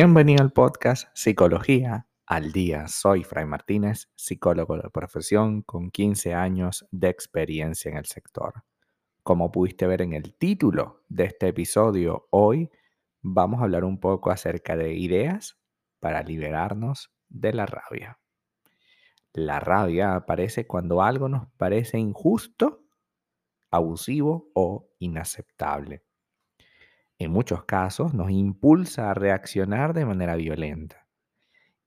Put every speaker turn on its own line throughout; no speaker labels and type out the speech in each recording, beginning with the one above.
Bienvenido al podcast Psicología al Día. Soy Fray Martínez, psicólogo de profesión con 15 años de experiencia en el sector. Como pudiste ver en el título de este episodio, hoy vamos a hablar un poco acerca de ideas para liberarnos de la rabia. La rabia aparece cuando algo nos parece injusto, abusivo o inaceptable. En muchos casos nos impulsa a reaccionar de manera violenta.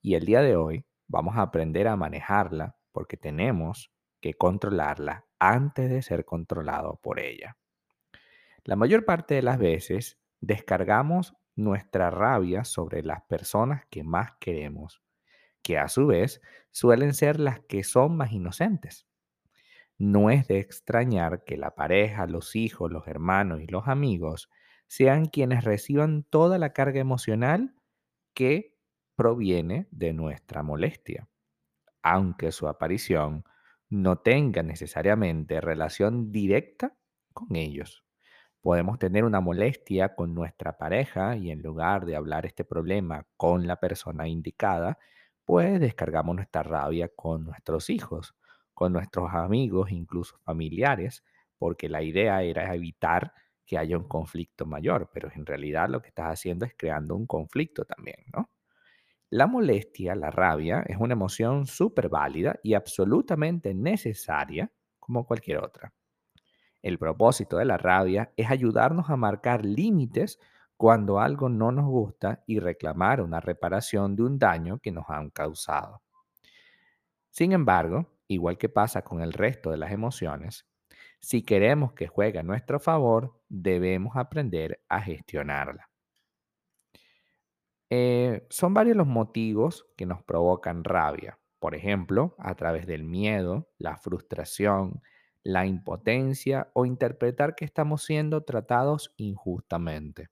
Y el día de hoy vamos a aprender a manejarla porque tenemos que controlarla antes de ser controlado por ella. La mayor parte de las veces descargamos nuestra rabia sobre las personas que más queremos, que a su vez suelen ser las que son más inocentes. No es de extrañar que la pareja, los hijos, los hermanos y los amigos sean quienes reciban toda la carga emocional que proviene de nuestra molestia, aunque su aparición no tenga necesariamente relación directa con ellos. Podemos tener una molestia con nuestra pareja y en lugar de hablar este problema con la persona indicada, pues descargamos nuestra rabia con nuestros hijos, con nuestros amigos, incluso familiares, porque la idea era evitar que haya un conflicto mayor, pero en realidad lo que estás haciendo es creando un conflicto también, ¿no? La molestia, la rabia, es una emoción súper válida y absolutamente necesaria como cualquier otra. El propósito de la rabia es ayudarnos a marcar límites cuando algo no nos gusta y reclamar una reparación de un daño que nos han causado. Sin embargo, igual que pasa con el resto de las emociones, si queremos que juegue a nuestro favor, debemos aprender a gestionarla. Eh, son varios los motivos que nos provocan rabia. Por ejemplo, a través del miedo, la frustración, la impotencia o interpretar que estamos siendo tratados injustamente.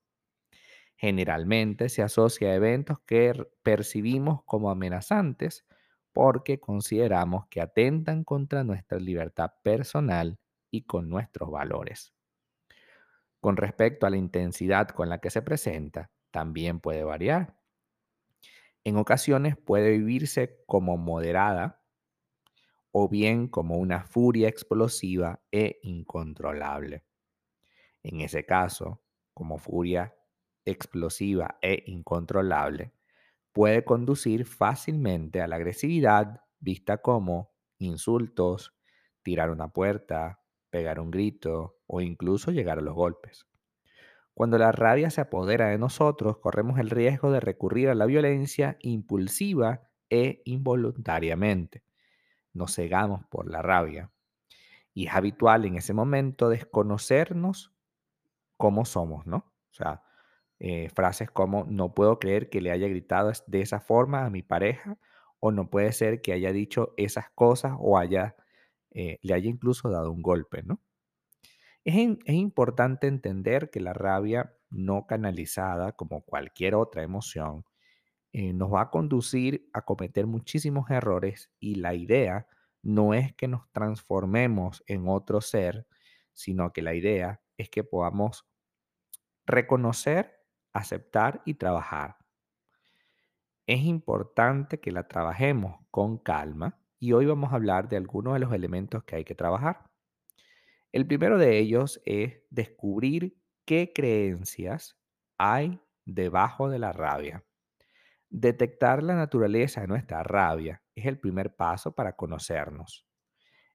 Generalmente se asocia a eventos que percibimos como amenazantes porque consideramos que atentan contra nuestra libertad personal y con nuestros valores. Con respecto a la intensidad con la que se presenta, también puede variar. En ocasiones puede vivirse como moderada o bien como una furia explosiva e incontrolable. En ese caso, como furia explosiva e incontrolable, puede conducir fácilmente a la agresividad vista como insultos, tirar una puerta, pegar un grito o incluso llegar a los golpes. Cuando la rabia se apodera de nosotros, corremos el riesgo de recurrir a la violencia impulsiva e involuntariamente nos cegamos por la rabia. Y es habitual en ese momento desconocernos cómo somos, ¿no? O sea, eh, frases como no puedo creer que le haya gritado de esa forma a mi pareja o no puede ser que haya dicho esas cosas o haya, eh, le haya incluso dado un golpe, ¿no? Es, es importante entender que la rabia no canalizada, como cualquier otra emoción, eh, nos va a conducir a cometer muchísimos errores y la idea no es que nos transformemos en otro ser, sino que la idea es que podamos reconocer, aceptar y trabajar. Es importante que la trabajemos con calma y hoy vamos a hablar de algunos de los elementos que hay que trabajar. El primero de ellos es descubrir qué creencias hay debajo de la rabia. Detectar la naturaleza de nuestra rabia es el primer paso para conocernos.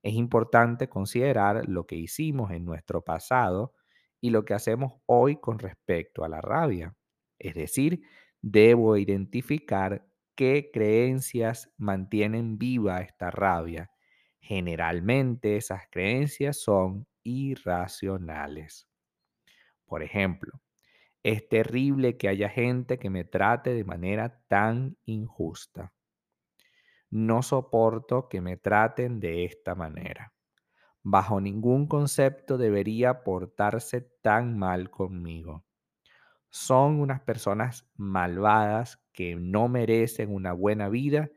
Es importante considerar lo que hicimos en nuestro pasado y lo que hacemos hoy con respecto a la rabia. Es decir, debo identificar qué creencias mantienen viva esta rabia. Generalmente esas creencias son irracionales. Por ejemplo, es terrible que haya gente que me trate de manera tan injusta. No soporto que me traten de esta manera. Bajo ningún concepto debería portarse tan mal conmigo. Son unas personas malvadas que no merecen una buena vida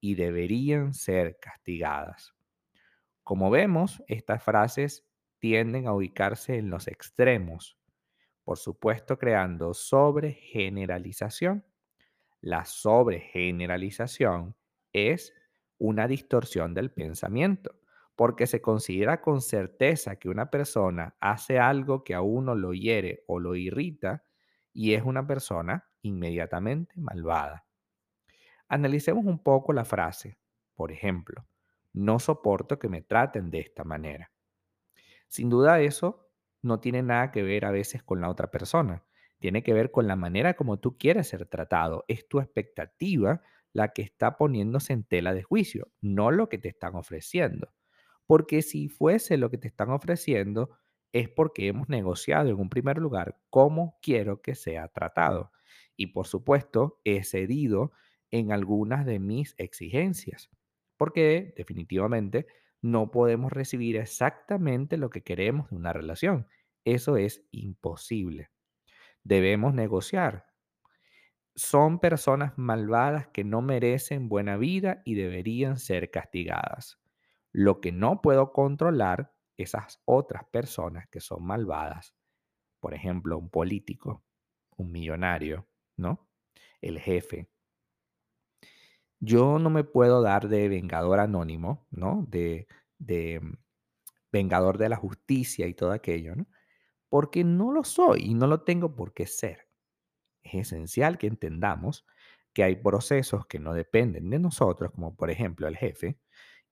y deberían ser castigadas. Como vemos, estas frases tienden a ubicarse en los extremos por supuesto creando sobregeneralización. La sobregeneralización es una distorsión del pensamiento, porque se considera con certeza que una persona hace algo que a uno lo hiere o lo irrita y es una persona inmediatamente malvada. Analicemos un poco la frase. Por ejemplo, no soporto que me traten de esta manera. Sin duda eso no tiene nada que ver a veces con la otra persona. Tiene que ver con la manera como tú quieres ser tratado. Es tu expectativa la que está poniéndose en tela de juicio, no lo que te están ofreciendo. Porque si fuese lo que te están ofreciendo, es porque hemos negociado en un primer lugar cómo quiero que sea tratado. Y por supuesto, he cedido en algunas de mis exigencias, porque definitivamente no podemos recibir exactamente lo que queremos de una relación. Eso es imposible. Debemos negociar. Son personas malvadas que no merecen buena vida y deberían ser castigadas. Lo que no puedo controlar, esas otras personas que son malvadas, por ejemplo, un político, un millonario, ¿no? El jefe. Yo no me puedo dar de vengador anónimo, ¿no? De, de mm, vengador de la justicia y todo aquello, ¿no? Porque no lo soy y no lo tengo por qué ser. Es esencial que entendamos que hay procesos que no dependen de nosotros, como por ejemplo el jefe,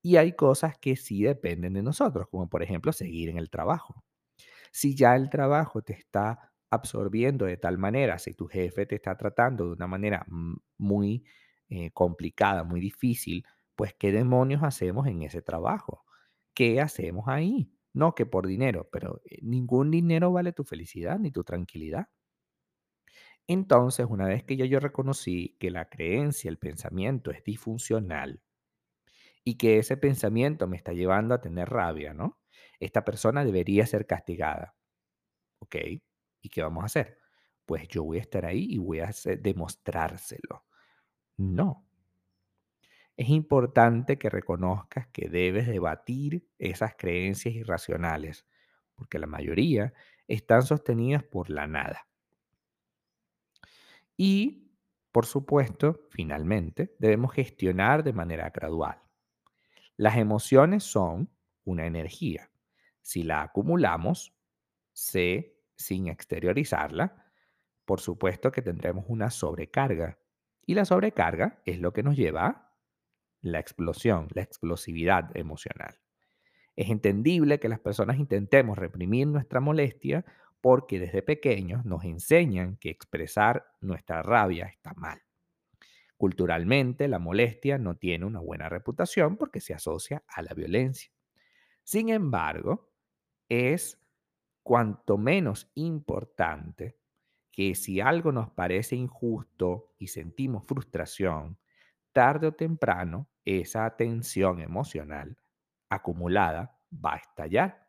y hay cosas que sí dependen de nosotros, como por ejemplo seguir en el trabajo. Si ya el trabajo te está absorbiendo de tal manera, si tu jefe te está tratando de una manera muy eh, complicada, muy difícil, pues ¿qué demonios hacemos en ese trabajo? ¿Qué hacemos ahí? No que por dinero, pero eh, ningún dinero vale tu felicidad ni tu tranquilidad. Entonces, una vez que ya yo reconocí que la creencia, el pensamiento es disfuncional, y que ese pensamiento me está llevando a tener rabia, ¿no? Esta persona debería ser castigada, ¿ok? ¿Y qué vamos a hacer? Pues yo voy a estar ahí y voy a hacer- demostrárselo. No. Es importante que reconozcas que debes debatir esas creencias irracionales, porque la mayoría están sostenidas por la nada. Y, por supuesto, finalmente, debemos gestionar de manera gradual. Las emociones son una energía. Si la acumulamos, se, sin exteriorizarla, por supuesto que tendremos una sobrecarga. Y la sobrecarga es lo que nos lleva a la explosión, la explosividad emocional. Es entendible que las personas intentemos reprimir nuestra molestia porque desde pequeños nos enseñan que expresar nuestra rabia está mal. Culturalmente, la molestia no tiene una buena reputación porque se asocia a la violencia. Sin embargo, es cuanto menos importante que si algo nos parece injusto y sentimos frustración, tarde o temprano esa tensión emocional acumulada va a estallar.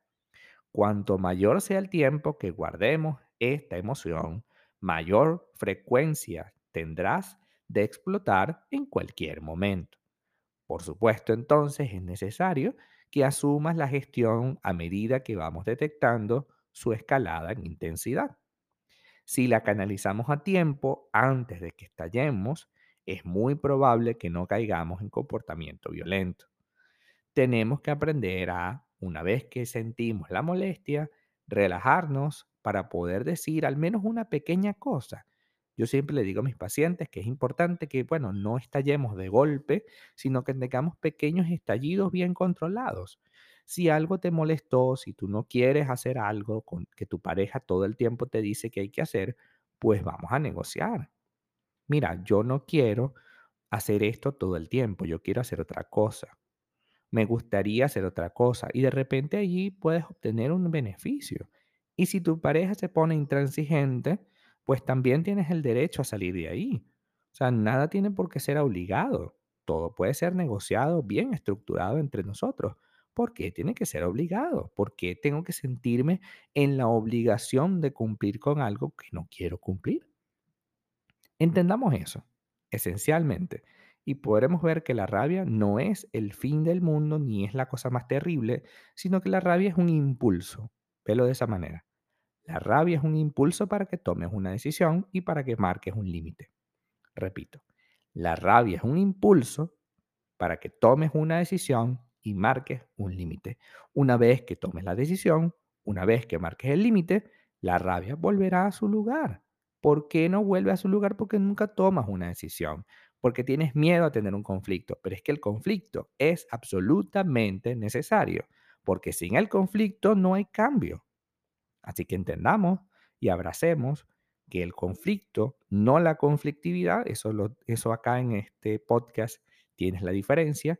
Cuanto mayor sea el tiempo que guardemos esta emoción, mayor frecuencia tendrás de explotar en cualquier momento. Por supuesto, entonces es necesario que asumas la gestión a medida que vamos detectando su escalada en intensidad. Si la canalizamos a tiempo, antes de que estallemos, es muy probable que no caigamos en comportamiento violento. Tenemos que aprender a, una vez que sentimos la molestia, relajarnos para poder decir al menos una pequeña cosa. Yo siempre le digo a mis pacientes que es importante que, bueno, no estallemos de golpe, sino que tengamos pequeños estallidos bien controlados. Si algo te molestó, si tú no quieres hacer algo con que tu pareja todo el tiempo te dice que hay que hacer, pues vamos a negociar. Mira, yo no quiero hacer esto todo el tiempo, yo quiero hacer otra cosa me gustaría hacer otra cosa y de repente allí puedes obtener un beneficio. Y si tu pareja se pone intransigente, pues también tienes el derecho a salir de ahí. O sea, nada tiene por qué ser obligado. Todo puede ser negociado, bien estructurado entre nosotros. ¿Por qué tiene que ser obligado? ¿Por qué tengo que sentirme en la obligación de cumplir con algo que no quiero cumplir? Entendamos eso, esencialmente, y podremos ver que la rabia no es el fin del mundo ni es la cosa más terrible, sino que la rabia es un impulso. Velo de esa manera. La rabia es un impulso para que tomes una decisión y para que marques un límite. Repito, La rabia es un impulso para que tomes una decisión y marques un límite. Una vez que tomes la decisión, una vez que marques el límite, la rabia volverá a su lugar. ¿Por qué no vuelve a su lugar? Porque nunca tomas una decisión, porque tienes miedo a tener un conflicto. Pero es que el conflicto es absolutamente necesario, porque sin el conflicto no hay cambio. Así que entendamos y abracemos que el conflicto, no la conflictividad, eso, eso acá en este podcast tienes la diferencia,